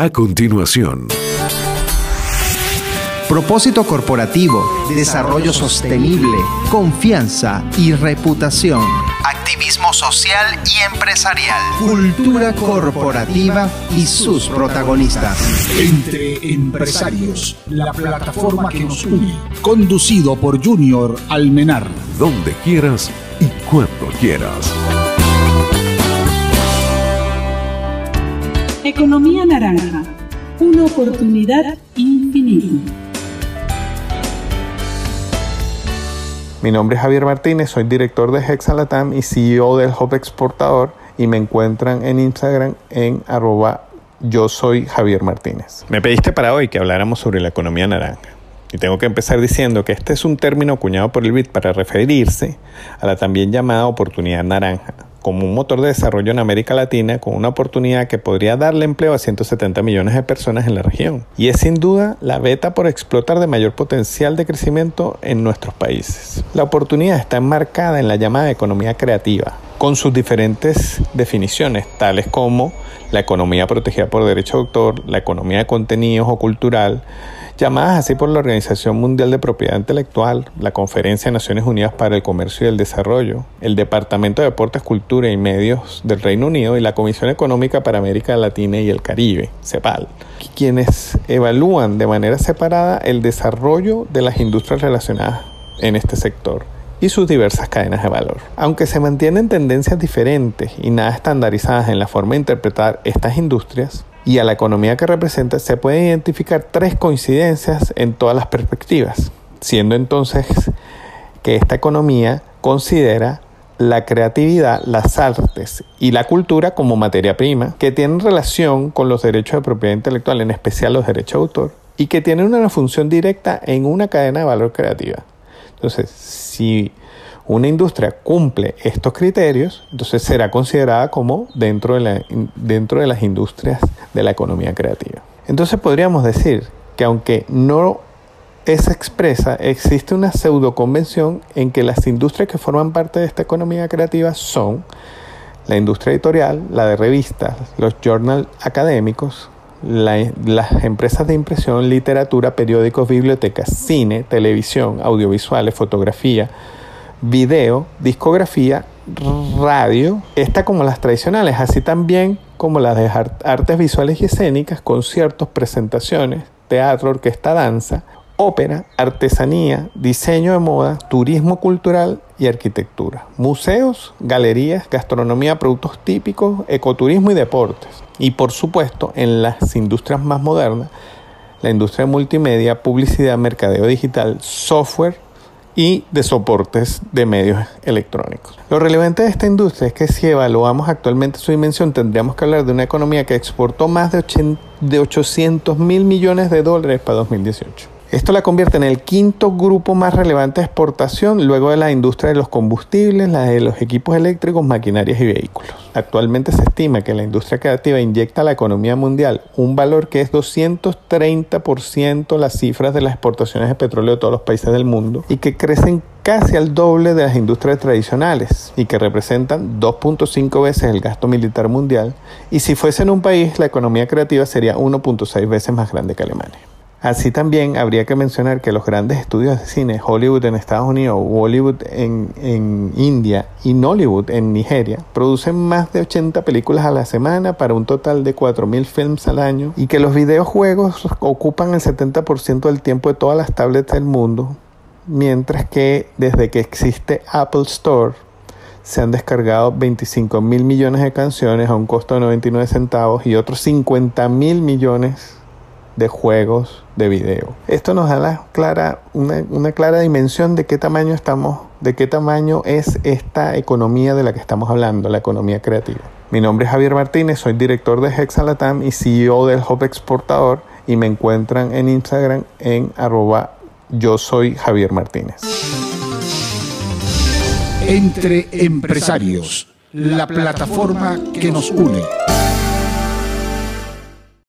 A continuación. Propósito corporativo, desarrollo sostenible, confianza y reputación. Activismo social y empresarial. Cultura corporativa y sus protagonistas. Entre Empresarios, la plataforma que nos une. Conducido por Junior Almenar. Donde quieras y cuando quieras. Economía naranja. Una oportunidad infinita. Mi nombre es Javier Martínez, soy director de Hexalatam y CEO del Hub Exportador y me encuentran en Instagram en arroba yo soy Javier Martínez. Me pediste para hoy que habláramos sobre la economía naranja. Y tengo que empezar diciendo que este es un término acuñado por el BID para referirse a la también llamada oportunidad naranja, como un motor de desarrollo en América Latina con una oportunidad que podría darle empleo a 170 millones de personas en la región. Y es sin duda la beta por explotar de mayor potencial de crecimiento en nuestros países. La oportunidad está enmarcada en la llamada economía creativa, con sus diferentes definiciones, tales como la economía protegida por derecho de autor, la economía de contenidos o cultural, llamadas así por la Organización Mundial de Propiedad Intelectual, la Conferencia de Naciones Unidas para el Comercio y el Desarrollo, el Departamento de Deportes, Cultura y Medios del Reino Unido y la Comisión Económica para América Latina y el Caribe, CEPAL, quienes evalúan de manera separada el desarrollo de las industrias relacionadas en este sector y sus diversas cadenas de valor. Aunque se mantienen tendencias diferentes y nada estandarizadas en la forma de interpretar estas industrias, y a la economía que representa, se pueden identificar tres coincidencias en todas las perspectivas, siendo entonces que esta economía considera la creatividad, las artes y la cultura como materia prima, que tienen relación con los derechos de propiedad intelectual, en especial los derechos de autor, y que tienen una función directa en una cadena de valor creativa. Entonces, si una industria cumple estos criterios, entonces será considerada como dentro de, las industrias de la economía creativa. Entonces podríamos decir que aunque no es expresa, existe una pseudo convención en que las industrias que forman parte de esta economía creativa son la industria editorial, la de revistas, los journals académicos, las empresas de impresión, literatura, periódicos, bibliotecas, cine, televisión, audiovisuales, fotografía, video, discografía, radio, esta como las tradicionales, así también como las de artes visuales y escénicas, conciertos, presentaciones, teatro, orquesta, danza, ópera, artesanía, diseño de moda, turismo cultural y arquitectura, museos, galerías, gastronomía, productos típicos, ecoturismo y deportes. Y por supuesto, en las industrias más modernas, la industria multimedia, publicidad, mercadeo digital, software, y de soportes de medios electrónicos. Lo relevante de esta industria es que si evaluamos actualmente su dimensión, tendríamos que hablar de una economía que exportó más de, de 800 mil millones de dólares para 2018. Esto la convierte en el quinto grupo más relevante de exportación luego de la industria de los combustibles, la de los equipos eléctricos, maquinarias y vehículos. Actualmente se estima que la industria creativa inyecta a la economía mundial un valor que es 230% las cifras de las exportaciones de petróleo de todos los países del mundo y que crecen casi al doble de las industrias tradicionales y que representan 2.5 veces el gasto militar mundial y si fuese en un país la economía creativa sería 1.6 veces más grande que Alemania. Así también habría que mencionar que los grandes estudios de cine, Hollywood en Estados Unidos, Bollywood en, en, India y Nollywood en Nigeria, producen más de 80 películas a la semana para un total de 4.000 films al año y que los videojuegos ocupan el 70% del tiempo de todas las tablets del mundo, mientras que desde que existe Apple Store se han descargado 25 mil millones de canciones a un costo de 99 centavos y otros 50 mil millones de juegos de video. Esto nos da la clara, una, clara dimensión de qué tamaño estamos, de qué tamaño es esta economía de la que estamos hablando, la economía creativa. Mi nombre es Javier Martínez, soy director de Hexalatam y CEO del Hub Exportador y me encuentran en Instagram en arroba yo soy Javier Martínez. Entre empresarios, la plataforma que nos une.